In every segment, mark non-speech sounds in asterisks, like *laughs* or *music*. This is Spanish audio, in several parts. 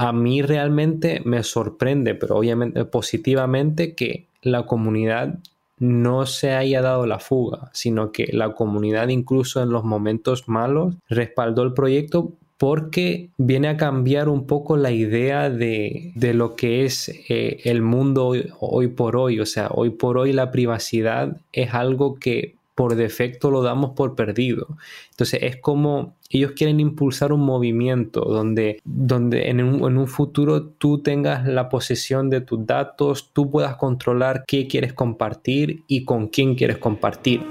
a mí realmente me sorprende, pero obviamente positivamente, que la comunidad no se haya dado la fuga, sino que la comunidad incluso en los momentos malos respaldó el proyecto porque viene a cambiar un poco la idea de, lo que es eh, el mundo hoy, por hoy. O sea, hoy por hoy la privacidad es algo que por defecto lo damos por perdido. Entonces es como ellos quieren impulsar un movimiento donde, donde en, un, en un futuro tú tengas la posesión de tus datos, tú puedas controlar qué quieres compartir y con quién quieres compartir.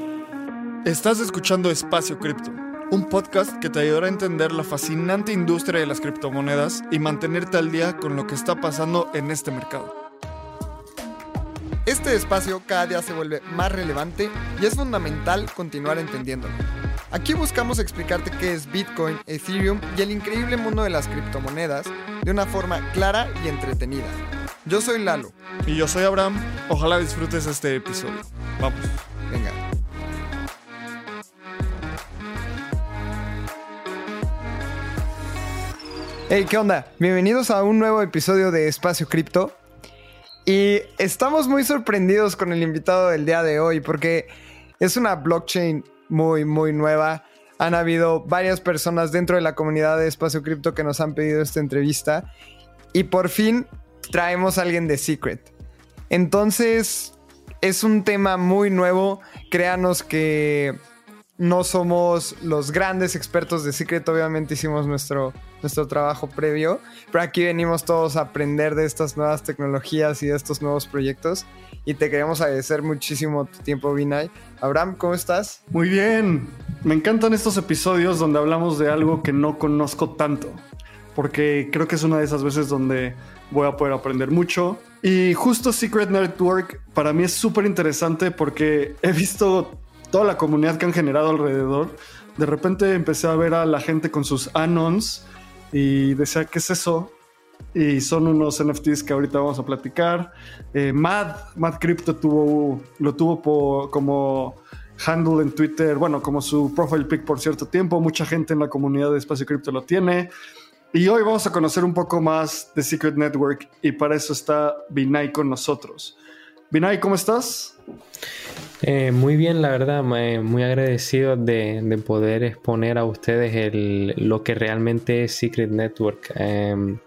Estás escuchando Espacio Cripto, un podcast que te ayudará a entender la fascinante industria de las criptomonedas y mantenerte al día con lo que está pasando en este mercado. Este espacio cada día se vuelve más relevante y es fundamental continuar entendiéndolo. Aquí buscamos explicarte qué es Bitcoin, Ethereum y el increíble mundo de las criptomonedas de una forma clara y entretenida. Yo soy Lalo. Y yo soy Abraham. Ojalá disfrutes este episodio. Vamos. Venga. Hey, ¿qué onda? Bienvenidos a un nuevo episodio de Espacio Cripto. Y estamos muy sorprendidos con el invitado del día de hoy porque es una blockchain muy, muy nueva. Han habido varias personas dentro de la comunidad de Espacio Cripto que nos han pedido esta entrevista. Y por fin traemos a alguien de Secret. Entonces, es un tema muy nuevo. Créanos que no somos los grandes expertos de Secret, obviamente hicimos nuestro, nuestro trabajo previo, pero aquí venimos todos a aprender de estas nuevas tecnologías y de estos nuevos proyectos y te queremos agradecer muchísimo tu tiempo, Vinay. Abraham, ¿cómo estás? Muy bien, me encantan estos episodios donde hablamos de algo que no conozco tanto, porque creo que es una de esas veces donde voy a poder aprender mucho. Y justo Secret Network para mí es súper interesante porque he visto toda la comunidad que han generado alrededor, de repente empecé a ver a la gente con sus anons y decía, ¿qué es eso? Y son unos NFTs que ahorita vamos a platicar. Eh, Mad, Mad Crypto tuvo, lo tuvo como handle en Twitter, bueno, como su profile pic por cierto tiempo. Mucha gente en la comunidad de Espacio Cripto lo tiene. Y hoy vamos a conocer un poco más de Secret Network y para eso está Binay con nosotros. Binay, ¿cómo estás? Eh, muy bien, la verdad, muy agradecido de, poder exponer a ustedes lo que realmente es Secret Network. Em,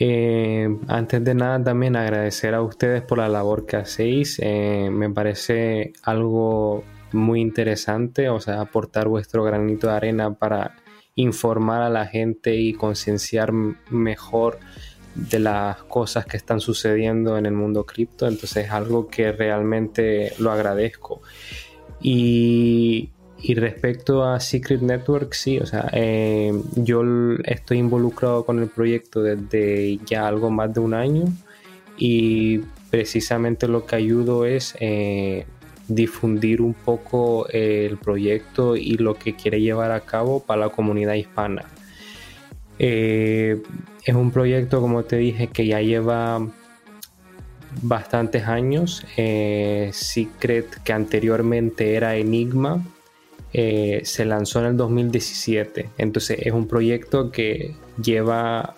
eh, antes de nada, también agradecer a ustedes por la labor que hacéis. Eh, me parece algo muy interesante, o sea, aportar vuestro granito de arena para informar a la gente y concienciar mejor de las cosas que están sucediendo en el mundo cripto, entonces es algo que realmente lo agradezco. Y, respecto a Secret Network, sí, o sea, eh, yo estoy involucrado con el proyecto desde ya algo más de un año y precisamente lo que ayudo es eh, difundir un poco el proyecto y lo que quiere llevar a cabo para la comunidad hispana. Eh, es un proyecto, como te dije, que ya lleva bastantes años. Eh, Secret, que anteriormente era Enigma, eh, se lanzó en el 2017. Entonces es un proyecto que lleva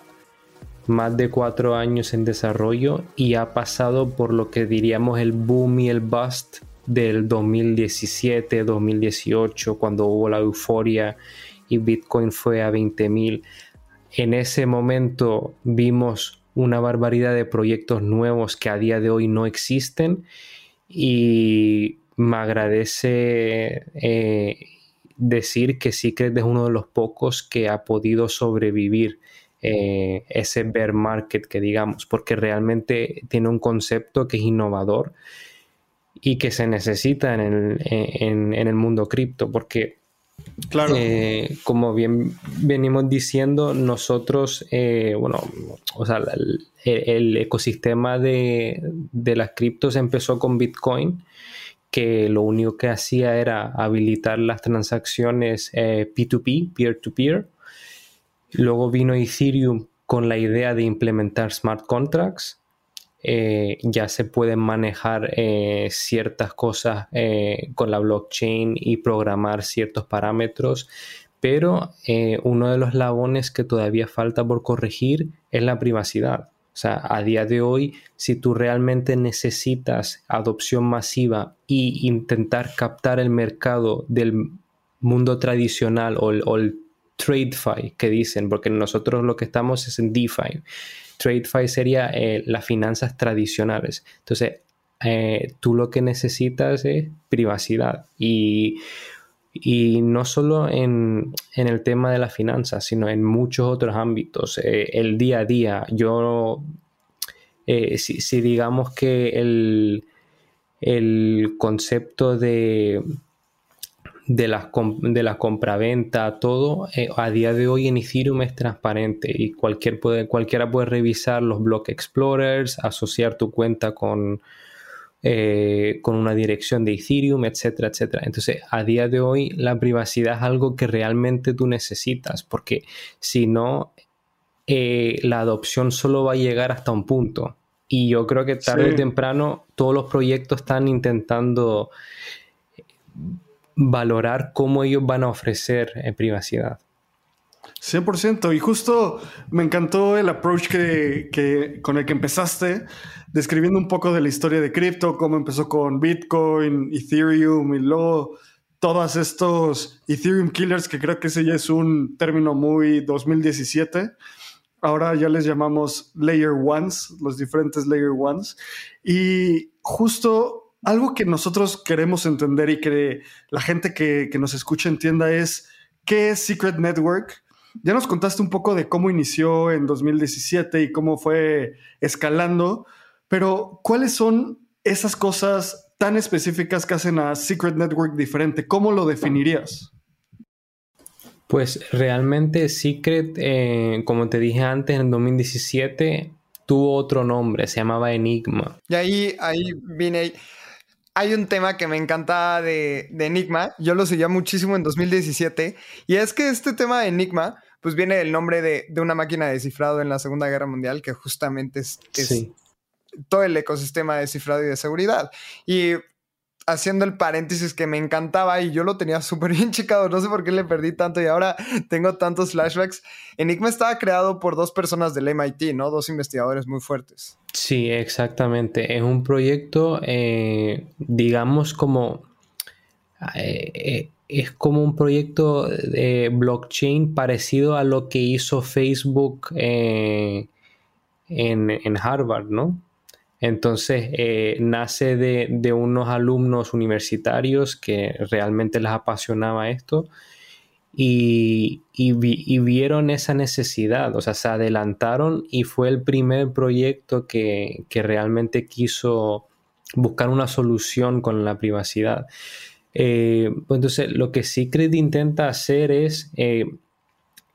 más de cuatro años en desarrollo y ha pasado por lo que diríamos el boom y el bust del 2017, 2018, cuando hubo la euforia y Bitcoin fue a 20 mil en ese momento vimos una barbaridad de proyectos nuevos que a día de hoy no existen y me agradece eh, decir que Secret es uno de los pocos que ha podido sobrevivir eh, ese bear market que digamos, porque realmente tiene un concepto que es innovador y que se necesita en el mundo cripto, porque Claro. Eh, como bien venimos diciendo, nosotros, eh, bueno, o sea, el, ecosistema de, las criptos empezó con Bitcoin, que lo único que hacía era habilitar las transacciones P2P, eh, peer-to-peer. Luego vino Ethereum con la idea de implementar smart contracts eh, ya se pueden manejar eh, ciertas cosas eh, con la blockchain y programar ciertos parámetros pero uno de los labones que todavía falta por corregir es la privacidad. O sea, a día de hoy, si tú realmente necesitas adopción masiva e intentar captar el mercado del mundo tradicional o el, o el TradeFi que dicen, porque nosotros lo que estamos es en DeFi. TradeFi sería eh, las finanzas tradicionales. Entonces, eh, tú lo que necesitas es privacidad y, no solo en, el tema de las finanzas, sino en muchos otros ámbitos. Eh, el día a día, yo, si, digamos que el, el concepto de de la, de la compraventa, todo, eh, a día de hoy en Ethereum es transparente y cualquier puede, cualquiera puede revisar los block explorers, asociar tu cuenta con, eh, con una dirección de Ethereum, etcétera, etcétera. Entonces, a día de hoy la privacidad es algo que realmente tú necesitas, porque si no, eh, la adopción solo va a llegar hasta un punto. Y yo creo que tarde o temprano todos los proyectos están intentando valorar cómo ellos van a ofrecer en privacidad. 100%. Y justo me encantó el approach que, con el que empezaste, describiendo un poco de la historia de cripto, cómo empezó con Bitcoin, Ethereum y luego todos estos Ethereum killers, que creo que ese ya es un término muy 2017. Ahora ya les llamamos layer ones, los diferentes layer ones. Y justo algo que nosotros queremos entender y que la gente que, nos escucha entienda es qué es Secret Network. Ya nos contaste un poco de cómo inició en 2017 y cómo fue escalando, pero ¿cuáles son esas cosas tan específicas que hacen a Secret Network diferente? ¿Cómo lo definirías? Pues realmente Secret, eh, como te dije antes, en 2017 tuvo otro nombre, se llamaba Enigma. Y ahí, ahí vine hay un tema que me encanta de, Enigma, yo lo seguía muchísimo en 2017, y es que este tema de Enigma, pues viene del nombre de, una máquina de descifrado en la Segunda Guerra Mundial, que justamente es, todo el ecosistema de descifrado y de seguridad. Y haciendo el paréntesis que me encantaba y yo lo tenía *laughs* súper bien checado, no sé por qué le perdí tanto y ahora tengo tantos flashbacks. Enigma estaba creado por dos personas del MIT, ¿no? Dos investigadores muy fuertes. Sí, exactamente. Es un proyecto, eh, digamos, como... Eh, eh, es como un proyecto de blockchain parecido a lo que hizo Facebook en, en Harvard, ¿no? Entonces, eh, nace de, unos alumnos universitarios que realmente les apasionaba esto y, vieron esa necesidad, o sea, se adelantaron y fue el primer proyecto que, realmente quiso buscar una solución con la privacidad. Eh, pues entonces, lo que Secret intenta hacer es eh,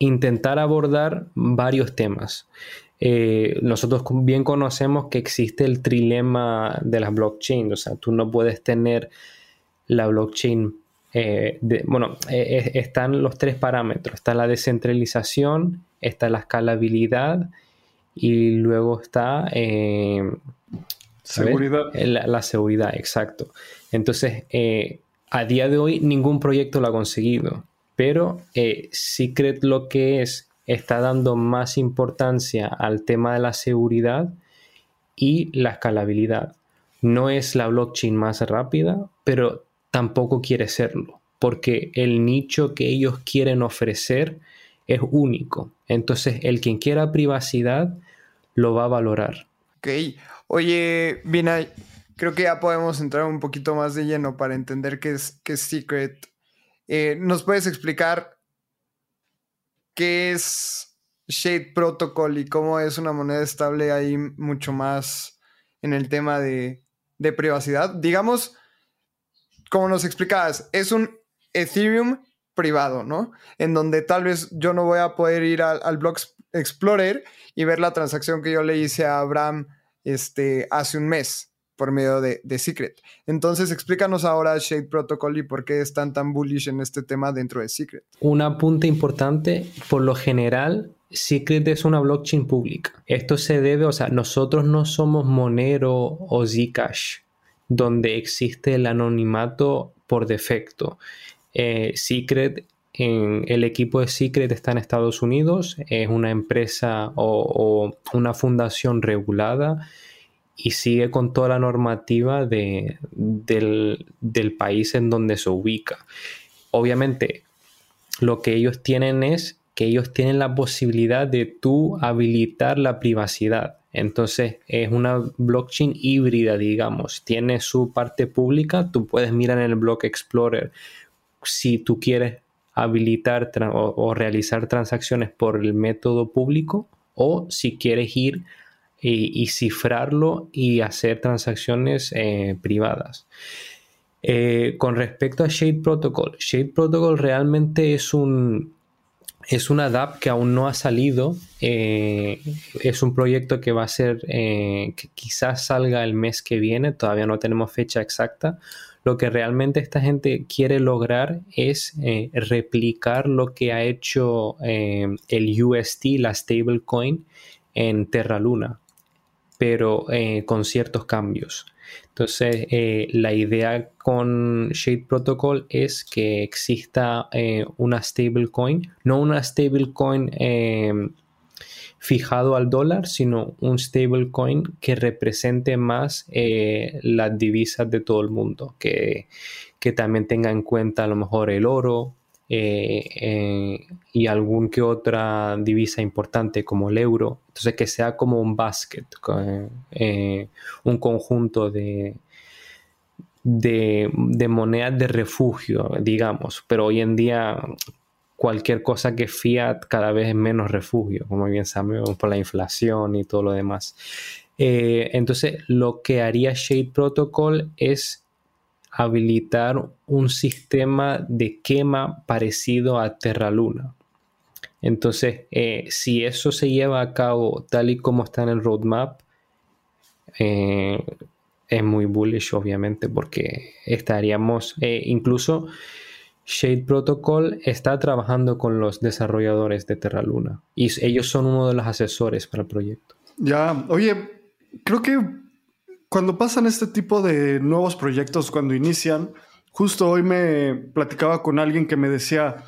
intentar abordar varios temas. Eh, nosotros bien conocemos que existe el trilema de las blockchains, o sea, tú no puedes tener la blockchain, eh, bueno, eh, están los tres parámetros, está la descentralización, está la escalabilidad y luego está seguridad. La, la, seguridad, exacto. Entonces, a día de hoy ningún proyecto lo ha conseguido, pero Secret lo que es está dando más importancia al tema de la seguridad y la escalabilidad. No es la blockchain más rápida, pero tampoco quiere serlo, porque el nicho que ellos quieren ofrecer es único. Entonces, el quien quiera privacidad lo va a valorar. Ok. Oye, Vinay, creo que ya podemos entrar un poquito más de lleno para entender qué es, qué es Secret. Eh, ¿Nos puedes explicar qué es Shade Protocol y cómo es una moneda estable ahí mucho más en el tema de, privacidad. Digamos, como nos explicabas, es un Ethereum privado, ¿no? En donde tal vez yo no voy a poder ir al, al Explorer y ver la transacción que yo le hice a Abraham este, hace un mes por medio de, Secret. Entonces, explícanos ahora Shade Protocol y por qué están tan bullish en este tema dentro de Secret. Un apunte importante, por lo general, Secret es una blockchain pública. Esto se debe, o sea, nosotros no somos Monero o Zcash, donde existe el anonimato por defecto. Eh, Secret en, el equipo de Secret está en Estados Unidos, es una empresa o, una fundación regulada y sigue con toda la normativa de, del, del país en donde se ubica. Obviamente, lo que ellos tienen es que ellos tienen la posibilidad de tú habilitar la privacidad. Entonces es una blockchain híbrida, digamos. Tiene su parte pública. Tú puedes mirar en el Block Explorer si tú quieres habilitar o, realizar transacciones por el método público o si quieres ir y, cifrarlo y hacer transacciones eh, privadas. Eh, con respecto a Shade Protocol, Shade Protocol realmente es un, es una DAP que aún no ha salido. Eh, es un proyecto que va a ser, que quizás salga el mes que viene, todavía no tenemos fecha exacta. Lo que realmente esta gente quiere lograr es replicar lo que ha hecho el UST, la stablecoin, en Terra Luna, pero eh, con ciertos cambios. Entonces, la idea con Shade Protocol es que exista una stablecoin, no una stablecoin fijado al dólar, sino un stablecoin que represente más eh, las divisas de todo el mundo, que, también tenga en cuenta a lo mejor el oro eh, eh, y algún que otra divisa importante como el euro. Entonces que sea como un basket, un conjunto de, de, de monedas de refugio, digamos, pero hoy en día cualquier cosa que fiat cada vez es menos refugio, como bien sabemos por la inflación y todo lo demás. Eh, entonces, lo que haría Shade Protocol es habilitar un sistema de quema parecido a Terra Luna. Entonces, eh, si eso se lleva a cabo tal y como está en el roadmap, eh, es muy bullish, obviamente, porque estaríamos incluso Shade Protocol está trabajando con los desarrolladores de Terra Luna y ellos son uno de los asesores para el proyecto. Ya, oye, creo que cuando pasan este tipo de nuevos proyectos, cuando inician, justo hoy me platicaba con alguien que me decía,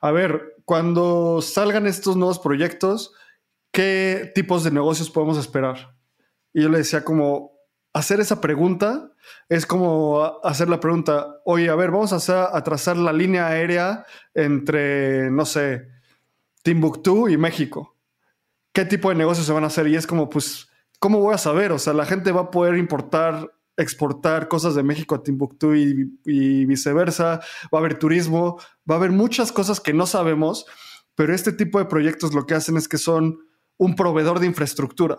a ver, cuando salgan estos nuevos proyectos, ¿qué tipos de negocios podemos esperar? Y yo le decía como, hacer esa pregunta es como hacer la pregunta, oye, a ver, vamos a, a trazar la línea aérea entre, no sé, Timbuktu y México. ¿Qué tipo de negocios se van a hacer? Y es como, pues, ¿cómo voy a saber? O sea, la gente va a poder importar, exportar cosas de México a Timbuktu y, viceversa. Va a haber turismo, va a haber muchas cosas que no sabemos, pero este tipo de proyectos lo que hacen es que son un proveedor de infraestructura.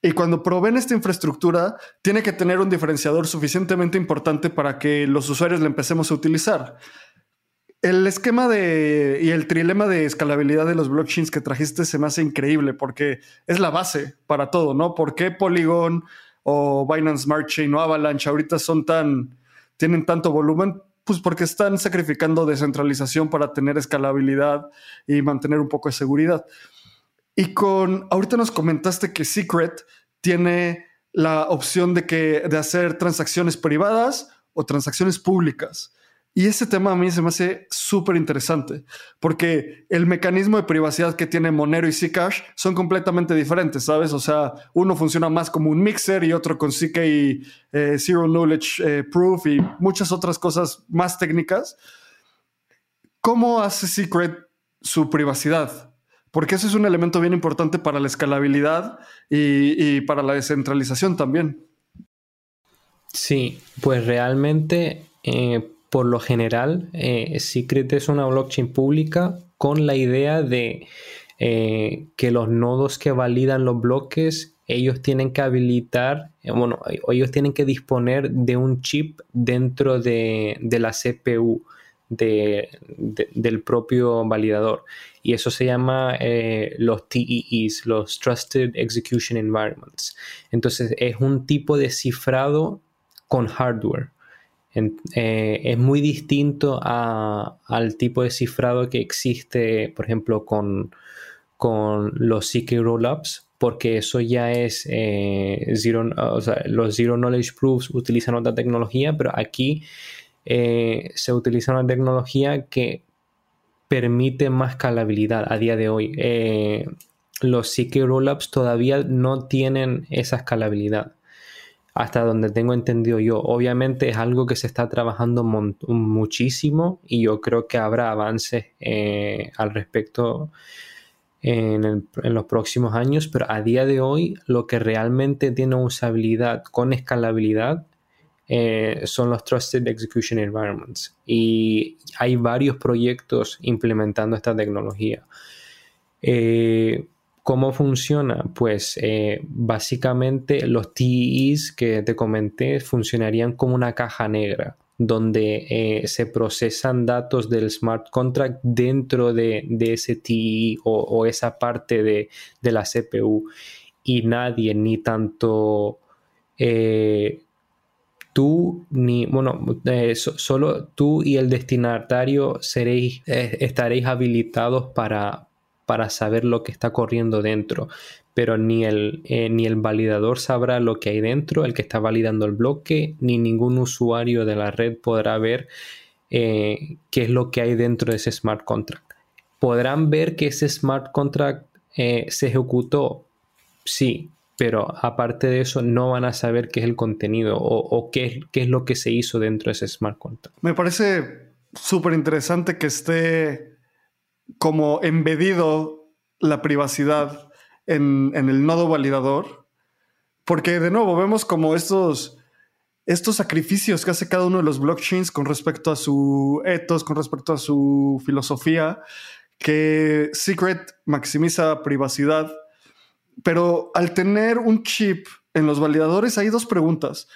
Y cuando proveen esta infraestructura, tiene que tener un diferenciador suficientemente importante para que los usuarios la empecemos a utilizar. El esquema de y el trilema de escalabilidad de los blockchains que trajiste se me hace increíble porque es la base para todo, ¿no? ¿Por qué Polygon o Binance Smart Chain o Avalanche ahorita son tan, tienen tanto volumen? Pues porque están sacrificando descentralización para tener escalabilidad y mantener un poco de seguridad. Y con, ahorita nos comentaste que Secret tiene la opción de, que, de hacer transacciones privadas o transacciones públicas. Y ese tema a mí se me hace súper interesante, porque el mecanismo de privacidad que tiene Monero y Zcash son completamente diferentes, ¿sabes? O sea, uno funciona más como un mixer y otro con ZK y eh, Zero Knowledge eh, Proof y muchas otras cosas más técnicas. ¿Cómo hace Secret su privacidad? porque eso es un elemento bien importante para la escalabilidad y, para la descentralización también. Sí, pues realmente, eh, por lo general, eh, Secret es una blockchain pública con la idea de eh, que los nodos que validan los bloques, ellos tienen que habilitar, bueno, ellos tienen que disponer de un chip dentro de, la CPU del propio validador y eso se llama eh, los TEEs, los Trusted Execution Environments. Entonces es un tipo de cifrado con hardware. Eh, es muy distinto al tipo de cifrado que existe, por ejemplo, con, con los CK Rollups, porque eso ya es eh, zero, o sea, los Zero Knowledge Proofs utilizan otra tecnología, pero aquí se utiliza una tecnología que permite más escalabilidad a día de hoy. Eh, los CK Rollups todavía no tienen esa escalabilidad. Hasta donde tengo entendido yo. Obviamente es algo que se está trabajando muchísimo y yo creo que habrá avances eh, al respecto en, los próximos años, pero a día de hoy lo que realmente tiene usabilidad con escalabilidad eh, son los Trusted Execution Environments. Y hay varios proyectos implementando esta tecnología. Eh, ¿Cómo funciona? Pues eh, básicamente los TEs que te comenté funcionarían como una caja negra donde eh, se procesan datos del smart contract dentro de, ese TE o, esa parte de, la CPU y nadie, ni tanto eh, tú, ni, bueno, solo tú y el destinatario seréis, estaréis habilitados para, para saber lo que está corriendo dentro, pero ni el, eh, ni el validador sabrá lo que hay dentro, el que está validando el bloque, ni ningún usuario de la red podrá ver eh, qué es lo que hay dentro de ese smart contract. ¿Podrán ver que ese smart contract eh, se ejecutó? Sí, pero aparte de eso no van a saber qué es el contenido o, qué, qué, es lo que se hizo dentro de ese smart contract. Me parece súper interesante que esté como embedido la privacidad en, el nodo validador, porque de nuevo vemos como estos, estos sacrificios que hace cada uno de los blockchains con respecto a su ethos, con respecto a su filosofía, que Secret maximiza privacidad, pero al tener un chip en los validadores hay dos preguntas.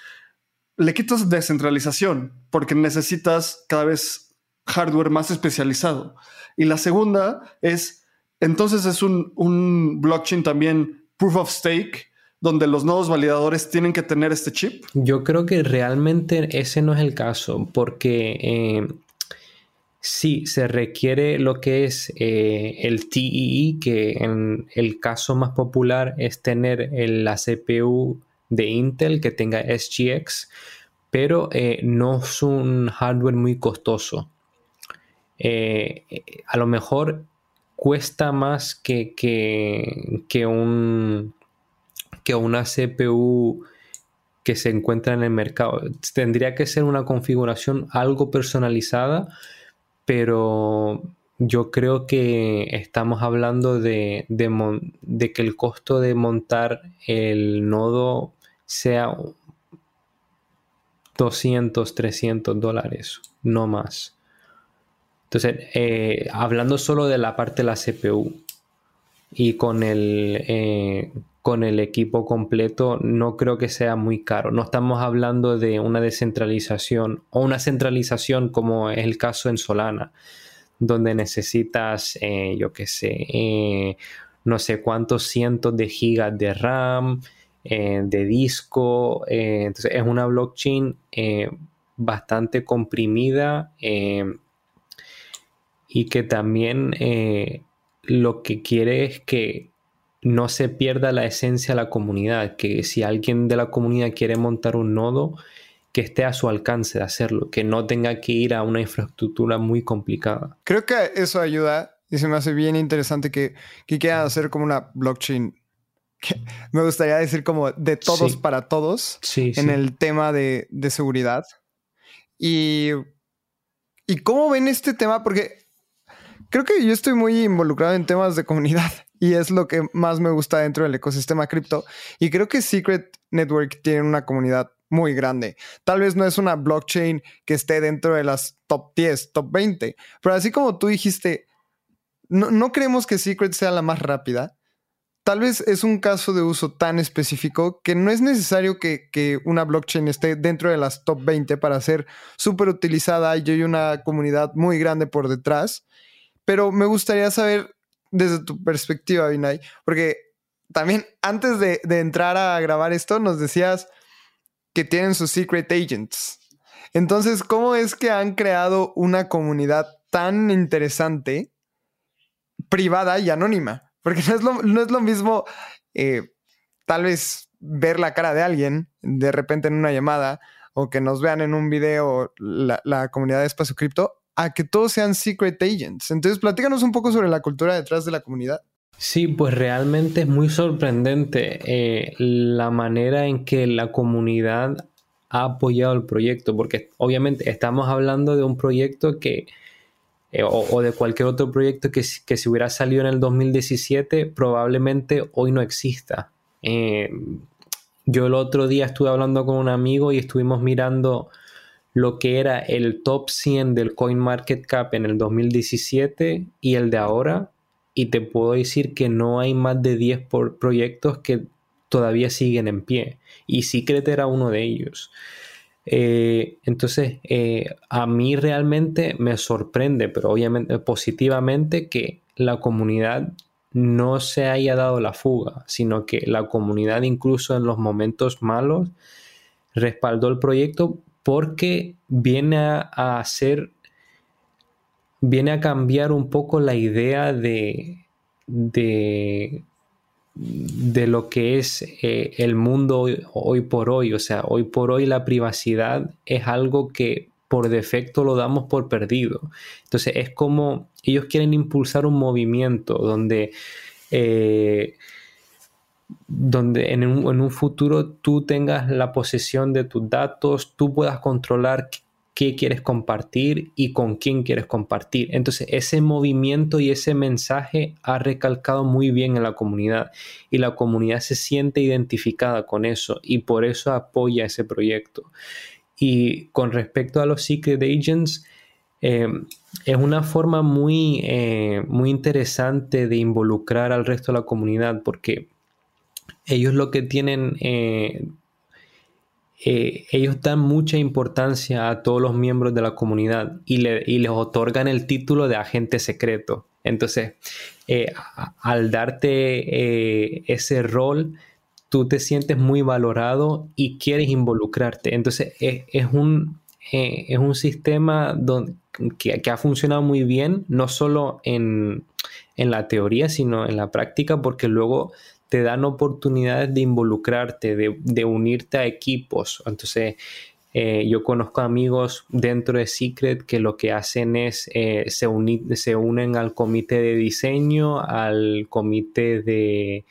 Le quitas descentralización porque necesitas cada vez hardware más especializado. Y la segunda es, entonces es un, blockchain también proof of stake, donde los nodos validadores tienen que tener este chip? Yo creo que realmente ese no es el caso, porque eh, sí se requiere lo que es eh, el TEE, e, que en el caso más popular es tener la CPU de Intel que tenga SGX, pero eh, no es un hardware muy costoso. Eh, a lo mejor cuesta más que, que, un, que una CPU que se encuentra en el mercado. Tendría que ser una configuración algo personalizada, pero yo creo que estamos hablando de, de, que el costo de montar el nodo sea 200, 300 dólares, no más. Entonces, eh, hablando solo de la parte de la CPU y con el, eh, con el equipo completo, no creo que sea muy caro. No estamos hablando de una descentralización o una centralización como es el caso en Solana, donde necesitas, eh, yo qué sé, no sé cuántos cientos de gigas de RAM, de disco. entonces, es una blockchain bastante comprimida y que también eh, lo que quiere es que no se pierda la esencia de la comunidad, que si alguien de la comunidad quiere montar un nodo, que esté a su alcance de hacerlo, que no tenga que ir a una infraestructura muy complicada. Creo que eso ayuda y se me hace bien interesante que, que quieran hacer como una blockchain. *laughs* me gustaría decir como de todos para todos en el tema de, de seguridad. Y, ¿Y cómo ven este tema? Porque creo que yo estoy muy involucrado en temas de comunidad *laughs* y es lo que más me gusta dentro del ecosistema cripto. Y creo que Secret Network tiene una comunidad muy grande. Tal vez no es una blockchain que esté dentro de las top 10, top 20, pero así como tú dijiste, no, creemos que Secret sea la más rápida. Tal vez es un caso de uso tan específico que no es necesario que, una blockchain esté dentro de las top 20 para ser súper utilizada y hay una comunidad muy grande por detrás. Pero me gustaría saber desde tu perspectiva, Vinay, porque también antes de, entrar a grabar esto nos decías que tienen sus secret agents. Entonces, ¿cómo es que han creado una comunidad tan interesante, privada y anónima? Porque no es lo, no es lo mismo eh, tal vez ver la cara de alguien de repente en una llamada o que nos vean en un video la, la comunidad de Espacio Cripto a que todos sean secret agents. Entonces, platícanos un poco sobre la cultura detrás de la comunidad. Sí, pues realmente es muy sorprendente eh, la manera en que la comunidad ha apoyado el proyecto, porque obviamente estamos hablando de un proyecto que, eh, o, de cualquier otro proyecto que, que, si hubiera salido en el 2017, probablemente hoy no exista. Eh, yo el otro día estuve hablando con un amigo y estuvimos mirando lo que era el top 100 del CoinMarketCap en el 2017 y el de ahora y te puedo decir que no hay más de 10 proyectos que todavía siguen en pie y Secret era uno de ellos. Eh, entonces, eh, a mí realmente me sorprende, pero obviamente positivamente, que la comunidad no se haya dado la fuga, sino que la comunidad incluso en los momentos malos respaldó el proyecto porque viene a hacer viene a cambiar un poco la idea de, de, lo que es eh, el mundo hoy, por hoy. O sea, hoy por hoy la privacidad es algo que por defecto lo damos por perdido. Entonces es como ellos quieren impulsar un movimiento donde... Eh, donde en un, en un, futuro tú tengas la posesión de tus datos, tú puedas controlar qué quieres compartir y con quién quieres compartir. Entonces, ese movimiento y ese mensaje ha recalcado muy bien en la comunidad y la comunidad se siente identificada con eso y por eso apoya ese proyecto. Y con respecto a los Secret Agents, eh, es una forma muy, eh, muy interesante de involucrar al resto de la comunidad porque ellos lo que tienen eh, eh, ellos dan mucha importancia a todos los miembros de la comunidad y, les otorgan el título de agente secreto. Entonces, eh, al darte ese rol, tú te sientes muy valorado y quieres involucrarte. Entonces, es, un, es un sistema que, ha funcionado muy bien, no solo en, en la teoría, sino en la práctica, porque luego te dan oportunidades de involucrarte, de, unirte a equipos. Entonces, eh, yo conozco amigos dentro de Secret que lo que hacen es eh, se, unen al comité de diseño, al comité de,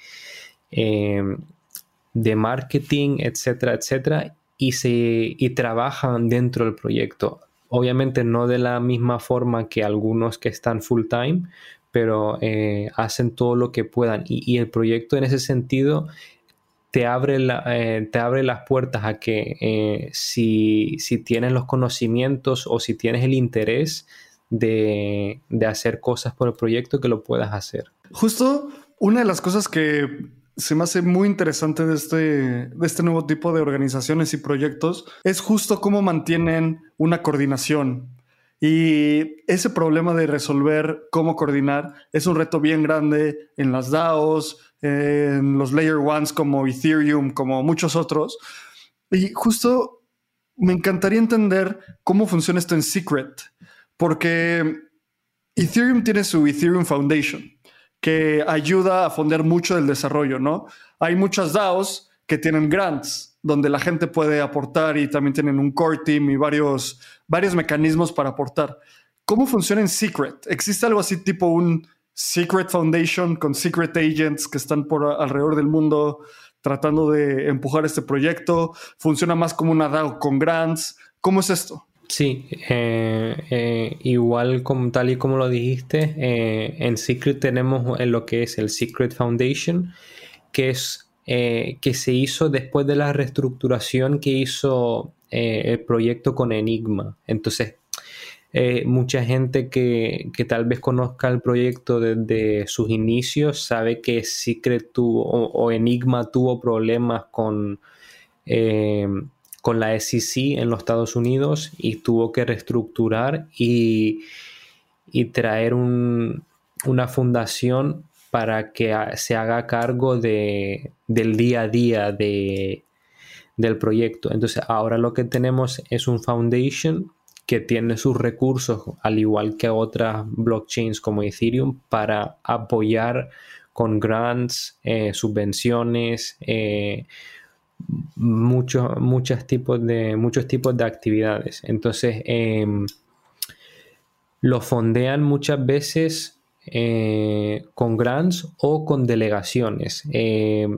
de marketing, etcétera, etcétera, y trabajan dentro del proyecto. Obviamente no de la misma forma que algunos que están full time, pero eh, hacen todo lo que puedan. Y, el proyecto en ese sentido te abre, eh, te abre las puertas a que eh, si, tienes los conocimientos o si tienes el interés de, hacer cosas por el proyecto, que lo puedas hacer. Justo una de las cosas que se me hace muy interesante de este, de este nuevo tipo de organizaciones y proyectos es justo cómo mantienen una coordinación y ese problema de resolver cómo coordinar es un reto bien grande en las DAOs, en los Layer Ones como Ethereum, como muchos otros. Y justo me encantaría entender cómo funciona esto en Secret, porque Ethereum tiene su Ethereum Foundation, que ayuda a fondear mucho del desarrollo, ¿no? Hay muchas DAOs que tienen grants donde la gente puede aportar y también tienen un core team y varios, varios mecanismos para aportar. ¿Cómo funciona en Secret? ¿Existe algo así tipo un Secret Foundation con Secret Agents que están por alrededor del mundo tratando de empujar este proyecto? ¿Funciona más como una DAO con grants? ¿Cómo es esto? Sí, eh, eh, igual como tal y como lo dijiste, eh, en Secret tenemos lo que es el Secret Foundation, que es eh, que se hizo después de la reestructuración que hizo eh, el proyecto con Enigma. Entonces, eh, mucha gente que, tal vez conozca el proyecto desde sus inicios sabe que Secret tuvo o, Enigma tuvo problemas con, con la SEC en los Estados Unidos y tuvo que reestructurar y, traer una fundación para que se haga cargo de, del día a día de, del proyecto. Entonces ahora lo que tenemos es un foundation que tiene sus recursos, al igual que otras blockchains como Ethereum, para apoyar con grants, eh, subvenciones, eh, muchos, tipos de, muchos tipos de actividades. Entonces, em, lo fondean muchas veces eh, con grants o con delegaciones. Eh,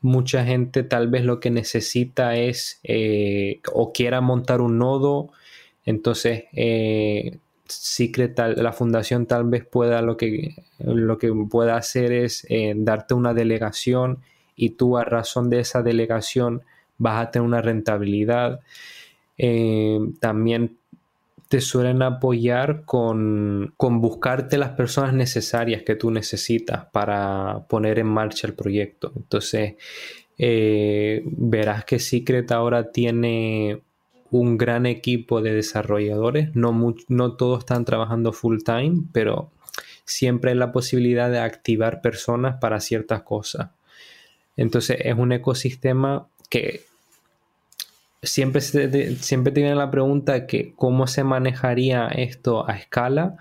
mucha gente tal vez lo que necesita es eh, o quiera montar un nodo, entonces Secret, la fundación tal vez pueda lo que, lo que pueda hacer es darte una delegación y tú a razón de esa delegación vas a tener una rentabilidad. también te suelen apoyar con, buscarte las personas necesarias que tú necesitas para poner en marcha el proyecto. Entonces, eh, verás que Secret ahora tiene un gran equipo de desarrolladores. No, no todos están trabajando full time, pero siempre hay la posibilidad de activar personas para ciertas cosas. Entonces es un ecosistema que siempre, siempre te viene la pregunta que cómo se manejaría esto a escala.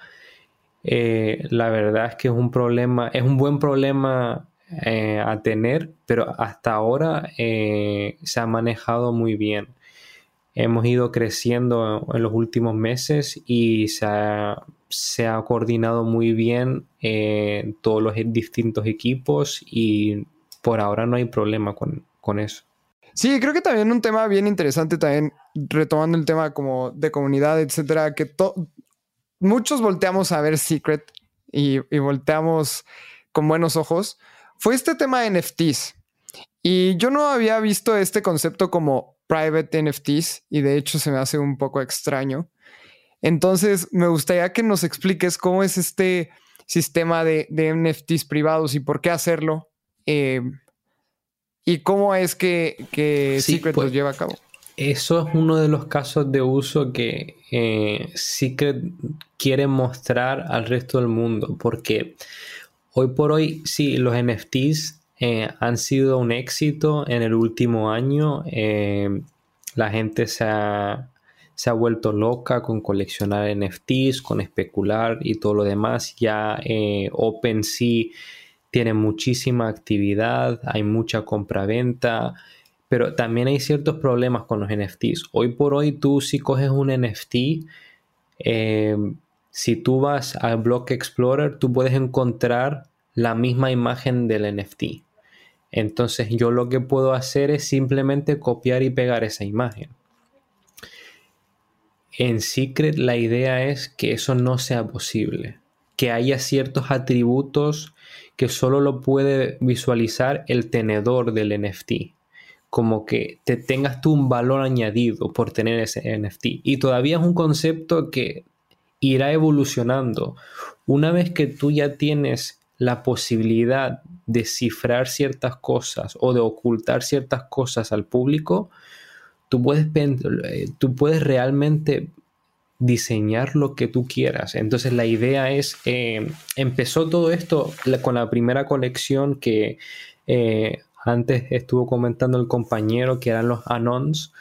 Eh, la verdad es que es un problema, es un buen problema eh, a tener, pero hasta ahora eh, se ha manejado muy bien. Hemos ido creciendo en los últimos meses y se ha, se ha coordinado muy bien todos los distintos equipos y por ahora no hay problema con eso. Sí, creo que también un tema bien interesante, también retomando el tema como de comunidad, etcétera, que muchos volteamos a ver Secret y, volteamos con buenos ojos, fue este tema de NFTs. Y yo no había visto este concepto como private NFTs y de hecho se me hace un poco extraño. Entonces, me gustaría que nos expliques cómo es este sistema de, NFTs privados y por qué hacerlo. Eh, ¿Y cómo es que, Secret pues, lleva a cabo? Eso es uno de los casos de uso que eh, Secret quiere mostrar al resto del mundo, porque hoy por hoy, sí, los NFTs eh, han sido un éxito en el último año. Eh, la gente se ha, se ha, vuelto loca con coleccionar NFTs, con especular y todo lo demás. Ya OpenSea tiene muchísima actividad, hay mucha compra-venta, pero también hay ciertos problemas con los NFTs. Hoy por hoy tú si coges un NFT, em, si tú vas al Block Explorer, tú puedes encontrar la misma imagen del NFT. Entonces yo lo que puedo hacer es simplemente copiar y pegar esa imagen. En Secret la idea es que eso no sea posible, que haya ciertos atributos que solo lo puede visualizar el tenedor del NFT. Como que te tengas tú un valor añadido por tener ese NFT. Y todavía es un concepto que irá evolucionando. Una vez que tú ya tienes la posibilidad de cifrar ciertas cosas o de ocultar ciertas cosas al público, tú puedes, eh, tú puedes realmente diseñar lo que tú quieras. Entonces la idea es, eh, empezó todo esto con la primera colección que eh, antes estuvo comentando el compañero, que eran los Anons.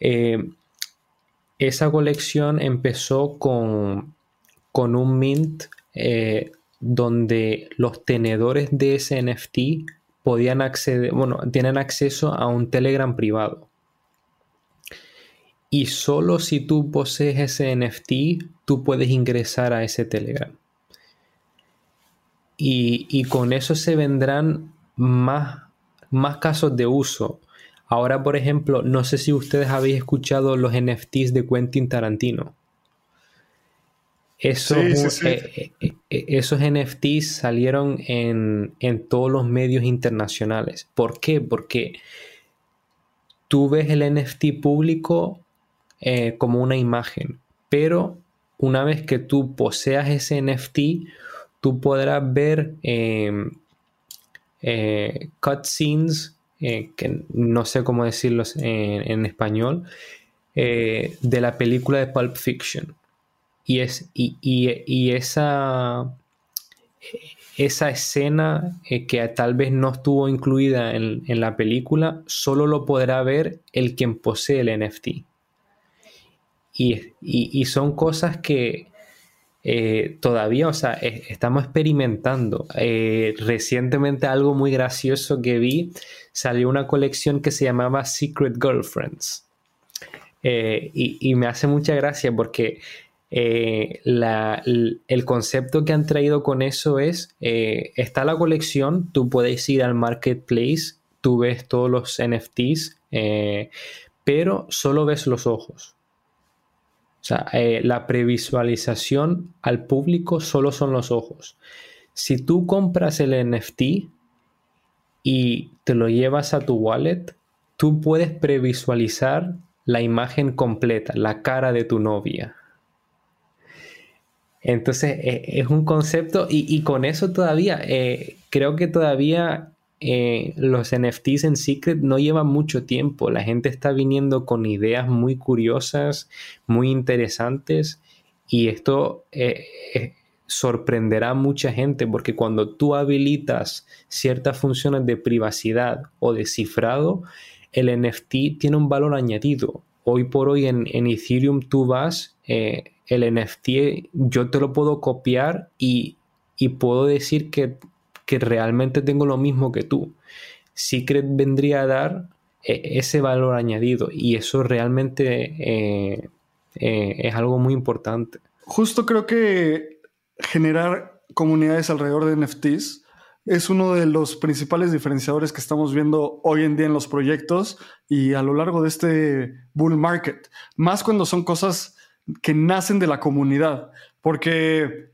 Eh, esa colección empezó con, con un mint donde los tenedores de ese NFT podían acceder, bueno, tienen acceso a un Telegram privado. Y solo si tú posees ese NFT, tú puedes ingresar a ese Telegram. Y, con eso se vendrán más, más casos de uso. Ahora, por ejemplo, no sé si ustedes habéis escuchado los NFTs de Quentin Tarantino. Esos, eh, eh, eh, esos NFTs salieron en, en, todos los medios internacionales. ¿Por qué? Porque tú ves el NFT público eh, como una imagen. Pero una vez que tú poseas ese NFT, tú podrás ver em, eh, cutscenes, eh, que no sé cómo decirlos en, español, de la película de Pulp Fiction. Y, es, y, esa, esa escena que tal vez no estuvo incluida en, en, la película, solo lo podrá ver el quien posee el NFT. Y, son cosas que eh, todavía, o sea, estamos experimentando. Eh, recientemente algo muy gracioso que vi, salió una colección que se llamaba Secret Girlfriends. Eh, y, me hace mucha gracia porque eh, el concepto que han traído con eso es, está la colección, tú puedes ir al marketplace, tú ves todos los NFTs, pero solo ves los ojos. O sea, la previsualización al público solo son los ojos. Si tú compras el NFT y te lo llevas a tu wallet, tú puedes previsualizar la imagen completa, la cara de tu novia. Entonces e, es un concepto y, con eso todavía, eh, creo que todavía eh, los NFTs en Secret no llevan mucho tiempo. La gente está viniendo con ideas muy curiosas, muy interesantes y esto eh, sorprenderá a mucha gente porque cuando tú habilitas ciertas funciones de privacidad o de cifrado, el NFT tiene un valor añadido. Hoy por hoy en, Ethereum tú vas, eh, el NFT yo te lo puedo copiar y, puedo decir que, realmente tengo lo mismo que tú. Secret vendría a dar eh, ese valor añadido y eso realmente eh, es algo muy importante. Justo creo que generar comunidades alrededor de NFTs es uno de los principales diferenciadores que estamos viendo hoy en día en los proyectos y a lo largo de este bull market, más cuando son cosas que nacen de la comunidad, porque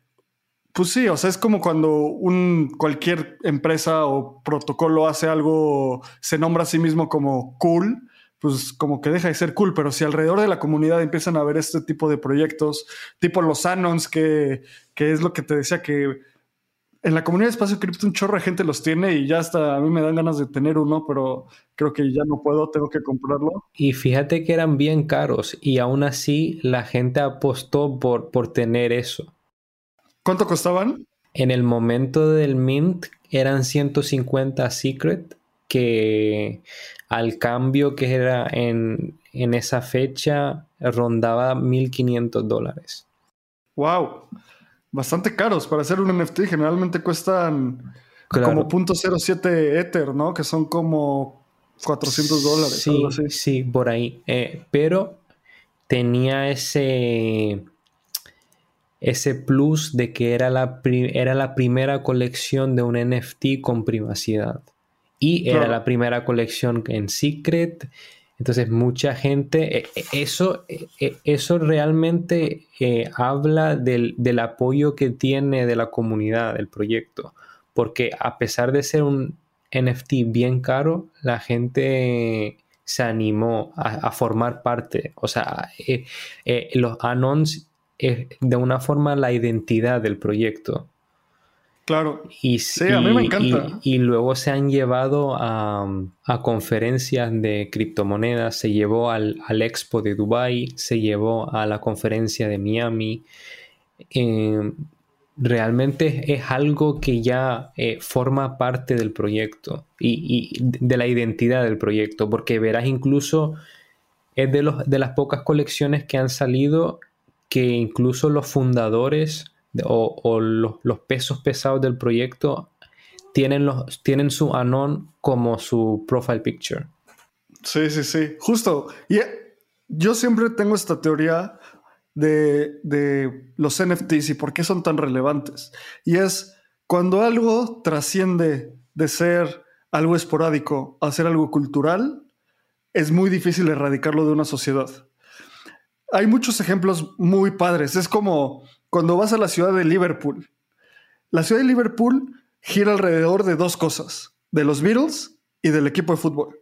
pues sí, o sea, es como cuando un cualquier empresa o protocolo hace algo, se nombra a sí mismo como cool, pues como que deja de ser cool, pero si alrededor de la comunidad empiezan a ver este tipo de proyectos, tipo los Anons, que, que es lo que te decía que en la comunidad de Espacio Cripto un chorro de gente los tiene y ya hasta a mí me dan ganas de tener uno, pero creo que ya no puedo, tengo que comprarlo. Y fíjate que eran bien caros y aún así la gente apostó por, por tener eso. ¿Cuánto costaban? En el momento del mint eran 150 Secret, que al cambio que era en, en esa fecha rondaba 1.500 dólares. ¡Wow! bastante caros para hacer un NFT. Generalmente cuestan como .07 Ether, ¿no? Que son como 400 dólares. Sí, sí, por ahí. Eh, pero tenía ese ese plus de que era la, era la primera colección de un NFT con privacidad. Y era la primera colección en Secret entonces, mucha gente, eh, eh, eso, eh, eso realmente habla del, apoyo que tiene de la comunidad del proyecto, porque a pesar de ser un NFT bien caro, la gente se animó a, formar parte. O sea, los anons es de una forma la identidad del proyecto. Claro. Y, sí, a mí me encanta. Y, luego se han llevado a, conferencias de criptomonedas, se llevó al, Expo de Dubai, se llevó a la conferencia de Miami. Eh, realmente es algo que ya eh, forma parte del proyecto y, de la identidad del proyecto, porque verás incluso es de, los, de las pocas colecciones que han salido que incluso los fundadores o, los, pesos pesados del proyecto tienen, los, tienen su anon como su profile picture. Sí, sí, sí, justo. Y eh, yo siempre tengo esta teoría de, de los NFTs y por qué son tan relevantes. Y es cuando algo trasciende de ser algo esporádico a ser algo cultural, es muy difícil erradicarlo de una sociedad. Hay muchos ejemplos muy padres. Es como cuando vas a la ciudad de Liverpool. La ciudad de Liverpool gira alrededor de dos cosas, de los Beatles y del equipo de fútbol.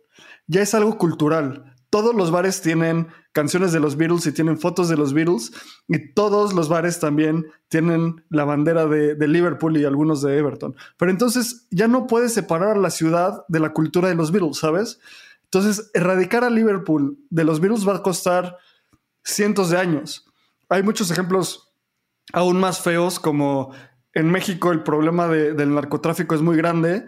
Ya es algo cultural. Todos los bares tienen canciones de los Beatles y tienen fotos de los Beatles y todos los bares también tienen la bandera de, Liverpool y algunos de Everton. Pero entonces ya no puedes separar la ciudad de la cultura de los Beatles, ¿sabes? Entonces, erradicar a Liverpool de los Beatles va a costar cientos de años. Hay muchos ejemplos aún más feos, como en México el problema del narcotráfico es muy grande.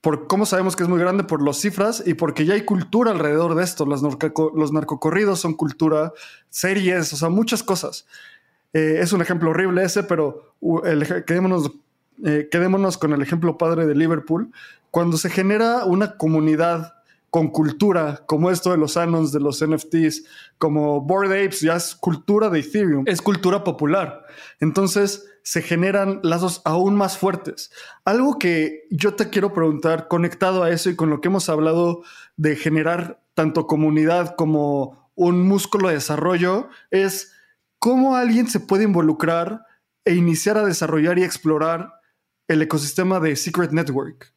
Por, ¿Cómo sabemos que es muy grande? Por las cifras y porque ya hay cultura alrededor de esto. Los, los narcocorridos son cultura, series, o sea, muchas cosas. Eh, es un ejemplo horrible ese, pero quedémonos, eh, quedémonos con el ejemplo padre de Liverpool. Cuando se genera una comunidad con cultura, como esto de los anons, de los NFTs, como Bored Apes, ya es cultura de Ethereum, es cultura popular. Entonces se generan lazos aún más fuertes. Algo que yo te quiero preguntar, conectado a eso y con lo que hemos hablado de generar tanto comunidad como un músculo de desarrollo, es cómo alguien se puede involucrar e iniciar a desarrollar y explorar el ecosistema de Secret Network.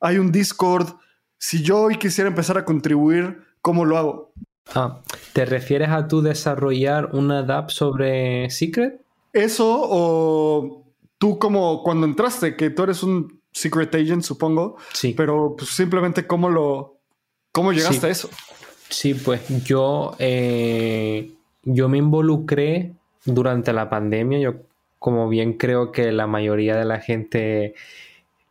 Hay un Discord. Si yo hoy quisiera empezar a contribuir, ¿cómo lo hago? Ah, ¿te refieres a tú desarrollar una DApp sobre Secret? Eso o tú como cuando entraste, que tú eres un Secret Agent, supongo. Sí. Pero pues, simplemente cómo lo, cómo llegaste a eso. Sí, pues yo, eh, yo me involucré durante la pandemia. Yo como bien creo que la mayoría de la gente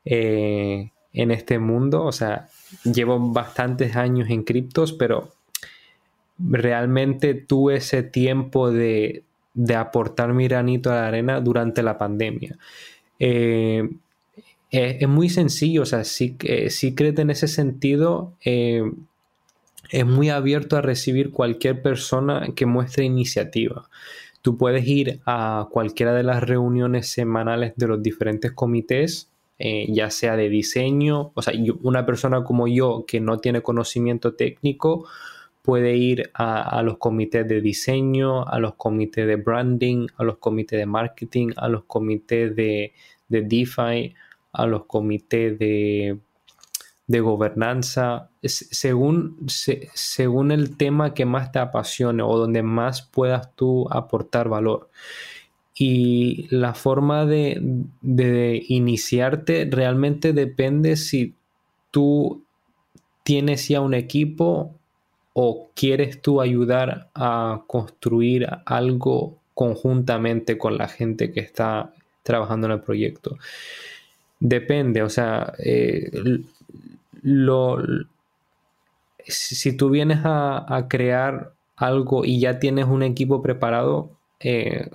eh, en este mundo, o sea, llevo bastantes años en criptos, pero realmente tuve ese tiempo de, aportar mi granito a la arena durante la pandemia. Eh, es, muy sencillo, o sea, sí, Secret en ese sentido eh, es muy abierto a recibir cualquier persona que muestre iniciativa. Tú puedes ir a cualquiera de las reuniones semanales de los diferentes comités, eh, ya sea de diseño, o sea, una persona como yo que no tiene conocimiento técnico puede ir a, los comités de diseño, a los comités de branding, a los comités de marketing, a los comités de, de DeFi, a los comités de de gobernanza, según, según el tema que más te apasione o donde más puedas tú aportar valor. Y la forma de, de iniciarte realmente depende si tú tienes ya un equipo o quieres tú ayudar a construir algo conjuntamente con la gente que está trabajando en el proyecto. Depende, o sea, eh, lo, si tú vienes a, crear algo y ya tienes un equipo preparado, eh,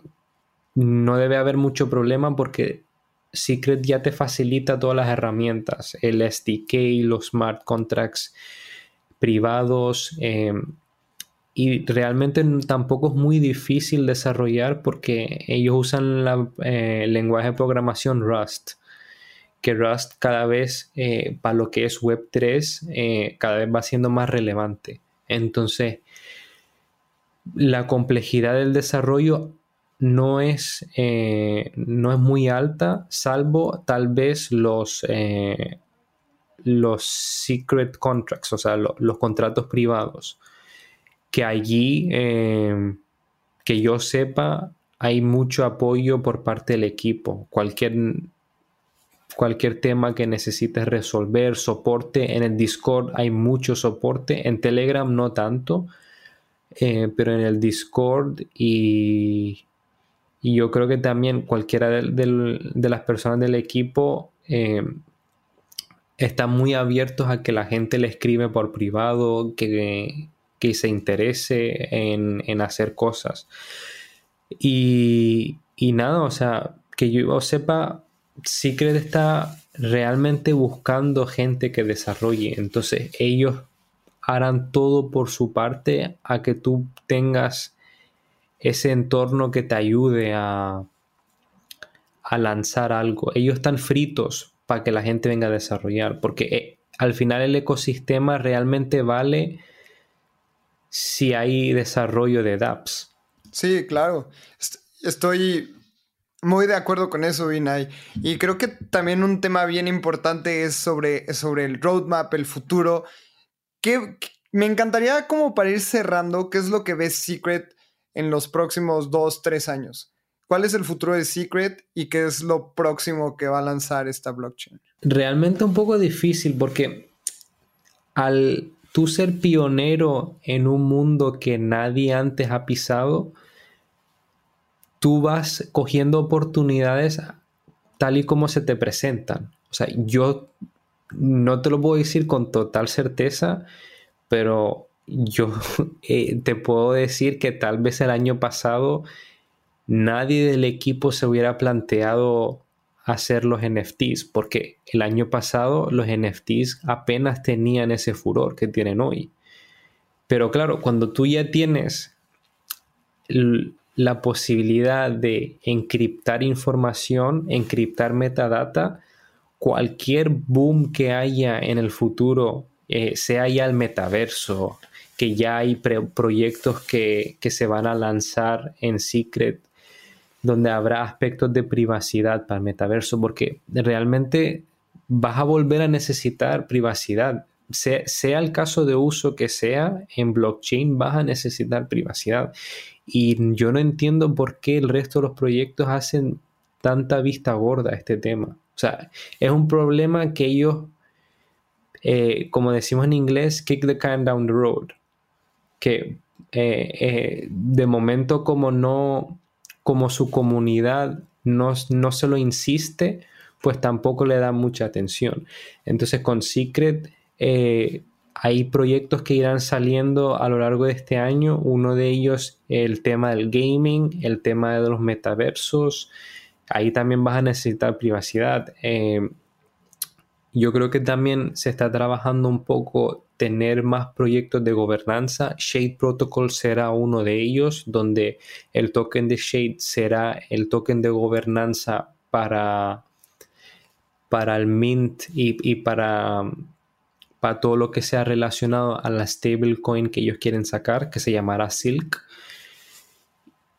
no debe haber mucho problema porque Secret ya te facilita todas las herramientas, el SDK, los smart contracts privados. Eh, y realmente tampoco es muy difícil desarrollar porque ellos usan eh, el lenguaje de programación Rust que Rust cada vez, eh, para lo que es Web3, eh, cada vez va siendo más relevante. Entonces, la complejidad del desarrollo no es, eh, no es muy alta, salvo tal vez los, los secret contracts, o sea, los contratos privados, que allí, que yo sepa, hay mucho apoyo por parte del equipo. Cualquier cualquier tema que necesites resolver, soporte. En el Discord hay mucho soporte, en Telegram no tanto, eh, pero en el Discord y, y, yo creo que también cualquiera de, las personas del equipo eh, están muy abiertos a que la gente le escribe por privado, que, se interese en, hacer cosas. Y, y nada, o sea, que yo sepa, Secret está realmente buscando gente que desarrolle. Entonces ellos harán todo por su parte a que tú tengas ese entorno que te ayude a, a lanzar algo. Ellos están fritos para que la gente venga a desarrollar, porque eh, al final el ecosistema realmente vale si hay desarrollo de dApps. Sí, claro. Estoy muy de acuerdo con eso, Vinay. Y creo que también un tema bien importante es sobre, sobre el roadmap, el futuro. Me encantaría como para ir cerrando, ¿qué es lo que ves Secret en los próximos dos, tres años? ¿Cuál es el futuro de Secret y qué es lo próximo que va a lanzar esta blockchain? Realmente un poco difícil porque al tú ser pionero en un mundo que nadie antes ha pisado, tú vas cogiendo oportunidades tal y como se te presentan. O sea, yo no te lo puedo decir con total certeza, pero yo *laughs* eh, te puedo decir que tal vez el año pasado nadie del equipo se hubiera planteado hacer los NFTs, porque el año pasado los NFTs apenas tenían ese furor que tienen hoy. Pero claro, cuando tú ya tienes la posibilidad de encriptar información, encriptar metadata, cualquier boom que haya en el futuro, eh, sea ya el metaverso, que ya hay proyectos que, que se van a lanzar en Secret donde habrá aspectos de privacidad para el metaverso, porque realmente vas a volver a necesitar privacidad. Sea, el caso de uso que sea, en blockchain vas a necesitar privacidad. Y yo no entiendo por qué el resto de los proyectos hacen tanta vista gorda a este tema. O sea, es un problema que ellos, eh, como decimos en inglés, kick the can down the road. Que eh, eh, de momento como no, como su comunidad no, no se lo insiste, pues tampoco le da mucha atención. Entonces con Secret eh, hay proyectos que irán saliendo a lo largo de este año. Uno de ellos el tema del gaming, el tema de los metaversos. Ahí también vas a necesitar privacidad. Yo creo que también se está trabajando un poco tener más proyectos de gobernanza. Shade Protocol será uno de ellos, donde el token de Shade será el token de gobernanza para, para el Mint y, para, para todo lo que sea relacionado a la stablecoin que ellos quieren sacar, que se llamará Silk.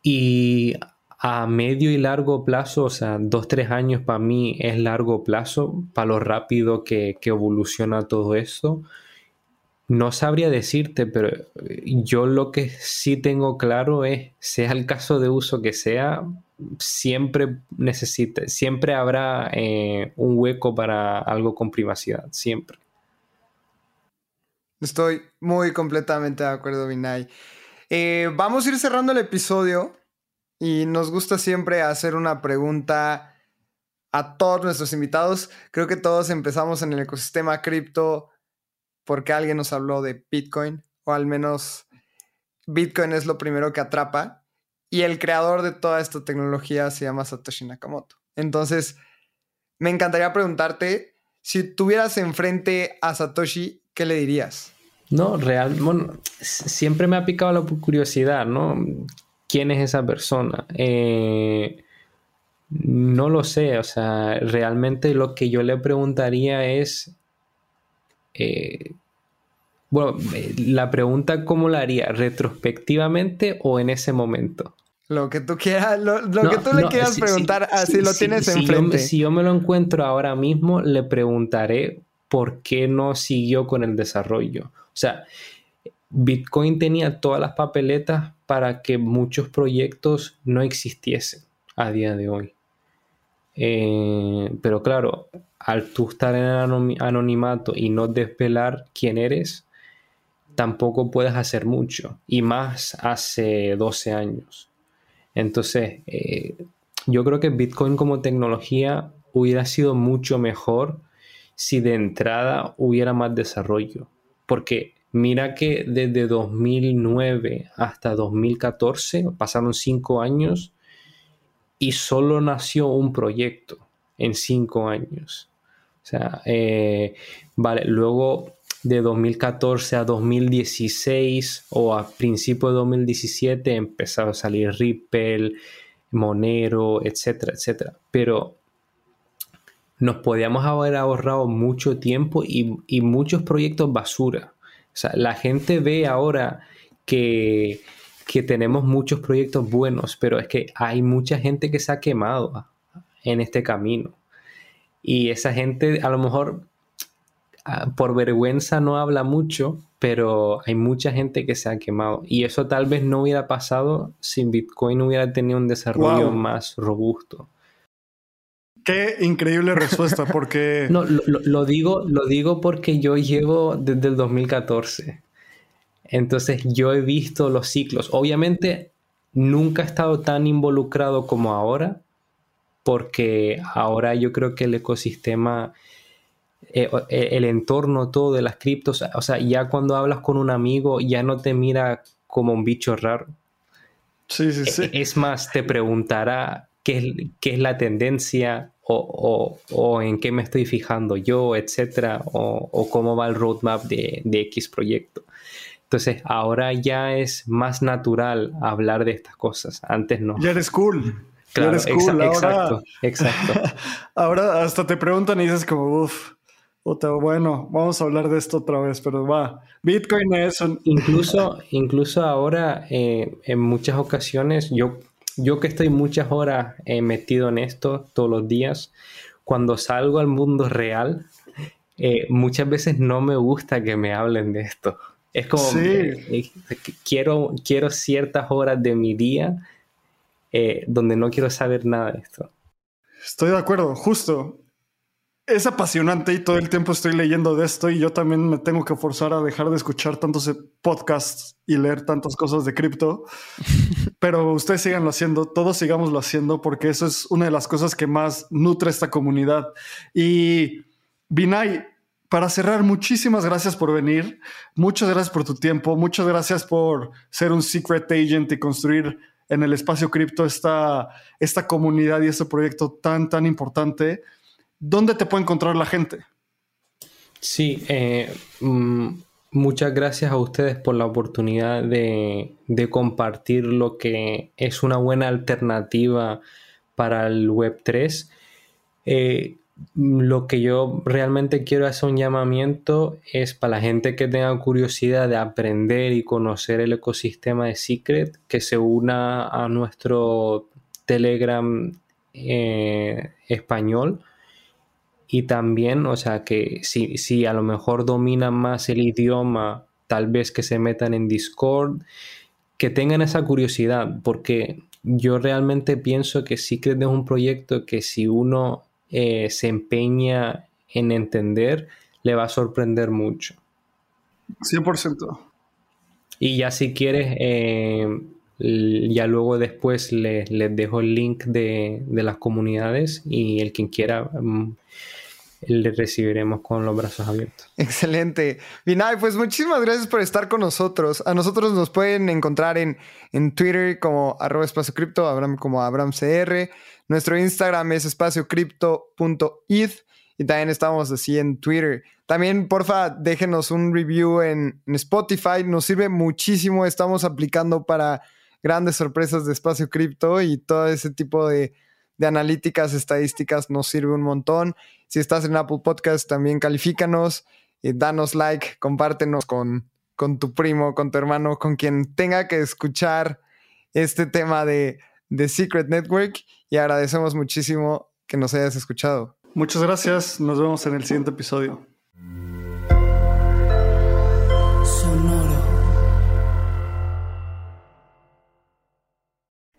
Y a medio y largo plazo, o sea, dos, tres años para mí es largo plazo, para lo rápido que, evoluciona todo esto. No sabría decirte, pero yo lo que sí tengo claro es, sea el caso de uso que sea, siempre necesita, siempre habrá eh, un hueco para algo con privacidad, siempre. Estoy muy completamente de acuerdo, Vinay. Eh, vamos a ir cerrando el episodio y nos gusta siempre hacer una pregunta a todos nuestros invitados. Creo que todos empezamos en el ecosistema cripto porque alguien nos habló de Bitcoin, o al menos Bitcoin es lo primero que atrapa. Y el creador de toda esta tecnología se llama Satoshi Nakamoto. Entonces, me encantaría preguntarte, si tuvieras enfrente a Satoshi, ¿qué le dirías? No, real, bueno, siempre me ha picado la curiosidad, ¿no? quién es esa persona. Eh, no lo sé, o sea, realmente lo que yo le preguntaría es, eh, bueno, la pregunta cómo la haría, retrospectivamente o en ese momento. Lo que tú quieras, lo, que tú le quieras preguntar, así lo tienes enfrente. si yo me lo encuentro ahora mismo, le preguntaré por qué no siguió con el desarrollo. O sea, Bitcoin tenía todas las papeletas para que muchos proyectos no existiesen a día de hoy. Eh, pero claro, al tú estar en anonimato y no desvelar quién eres, tampoco puedes hacer mucho. Y más hace 12 años. Entonces, eh, yo creo que Bitcoin como tecnología hubiera sido mucho mejor si de entrada hubiera más desarrollo. Porque Mira que desde 2009 hasta 2014 pasaron cinco años y solo nació un proyecto en cinco años. O sea, eh, vale, luego de 2014 a 2016 o a principio de 2017 empezaron a salir Ripple, Monero, etcétera, etcétera. Pero nos podíamos haber ahorrado mucho tiempo y, y muchos proyectos basura. O sea, la gente ve ahora que, tenemos muchos proyectos buenos, pero es que hay mucha gente que se ha quemado en este camino. Y esa gente a lo mejor por vergüenza no habla mucho, pero hay mucha gente que se ha quemado. Y eso tal vez no hubiera pasado si Bitcoin hubiera tenido un desarrollo más robusto. Qué increíble respuesta, porque... *laughs* no, lo, digo, lo digo porque yo llevo desde el 2014. Entonces yo he visto los ciclos. Obviamente nunca he estado tan involucrado como ahora, porque ahora yo creo que el ecosistema, eh, eh, el entorno todo de las criptos, o sea, ya cuando hablas con un amigo ya no te mira como un bicho raro. Sí, sí, sí. Es más, te preguntará qué, es la tendencia o, en qué me estoy fijando yo, etcétera, o, cómo va el roadmap de, de X proyecto. Entonces, ahora ya es más natural hablar de estas cosas. Antes no. Ya eres cool. Claro, eres cool. exacto, exacto. *laughs* ahora hasta te preguntan y dices como, uff, bueno, vamos a hablar de esto otra vez, pero va. Bitcoin es un... *laughs* Incluso, incluso ahora, eh, en muchas ocasiones, yo, yo que estoy muchas horas eh, metido en esto todos los días, cuando salgo al mundo real, eh, muchas veces no me gusta que me hablen de esto. Es como, quiero, quiero ciertas horas de mi día donde no quiero saber nada de esto. Estoy de acuerdo, justo es apasionante y todo el tiempo estoy leyendo de esto y yo también me tengo que forzar a dejar de escuchar tantos podcasts y leer tantas cosas de cripto. *laughs* Pero ustedes síganlo haciendo, todos sigámoslo haciendo porque eso es una de las cosas que más nutre esta comunidad. Y Binay, para cerrar, muchísimas gracias por venir. Muchas gracias por tu tiempo. Muchas gracias por ser un secret agent y construir en el espacio cripto esta, esta comunidad y este proyecto tan, tan importante. ¿dónde te puede encontrar la gente? Sí, eh, mm, muchas gracias a ustedes por la oportunidad de, compartir lo que es una buena alternativa para el Web3. Eh, lo que yo realmente quiero hacer un llamamiento es para la gente que tenga curiosidad de aprender y conocer el ecosistema de Secret, que se una a nuestro Telegram eh, español. Y también, o sea, que si, si a lo mejor dominan más el idioma, tal vez que se metan en Discord, que tengan esa curiosidad, porque yo realmente pienso que Secret es un proyecto que si uno eh, se empeña en entender, le va a sorprender mucho. 100%. Y ya si quieres, eh, ya luego después les, dejo el link de, de, las comunidades y el quien quiera mm, le recibiremos con los brazos abiertos. Excelente. Vinay, pues muchísimas gracias por estar con nosotros. A nosotros nos pueden encontrar en, en Twitter como arroba espacio cripto, Abraham como AbramCR. Nuestro Instagram es espaciocripto.id y también estamos así en Twitter. También, porfa, déjenos un review en Spotify. Nos sirve muchísimo. Estamos aplicando para grandes sorpresas de espacio cripto y todo ese tipo de de analíticas, estadísticas nos sirve un montón. Si estás en Apple Podcast, también califícanos, y danos like, compártenos con, con tu primo, con tu hermano, con quien tenga que escuchar este tema de, de Secret Network y agradecemos muchísimo que nos hayas escuchado. Muchas gracias, nos vemos en el siguiente episodio.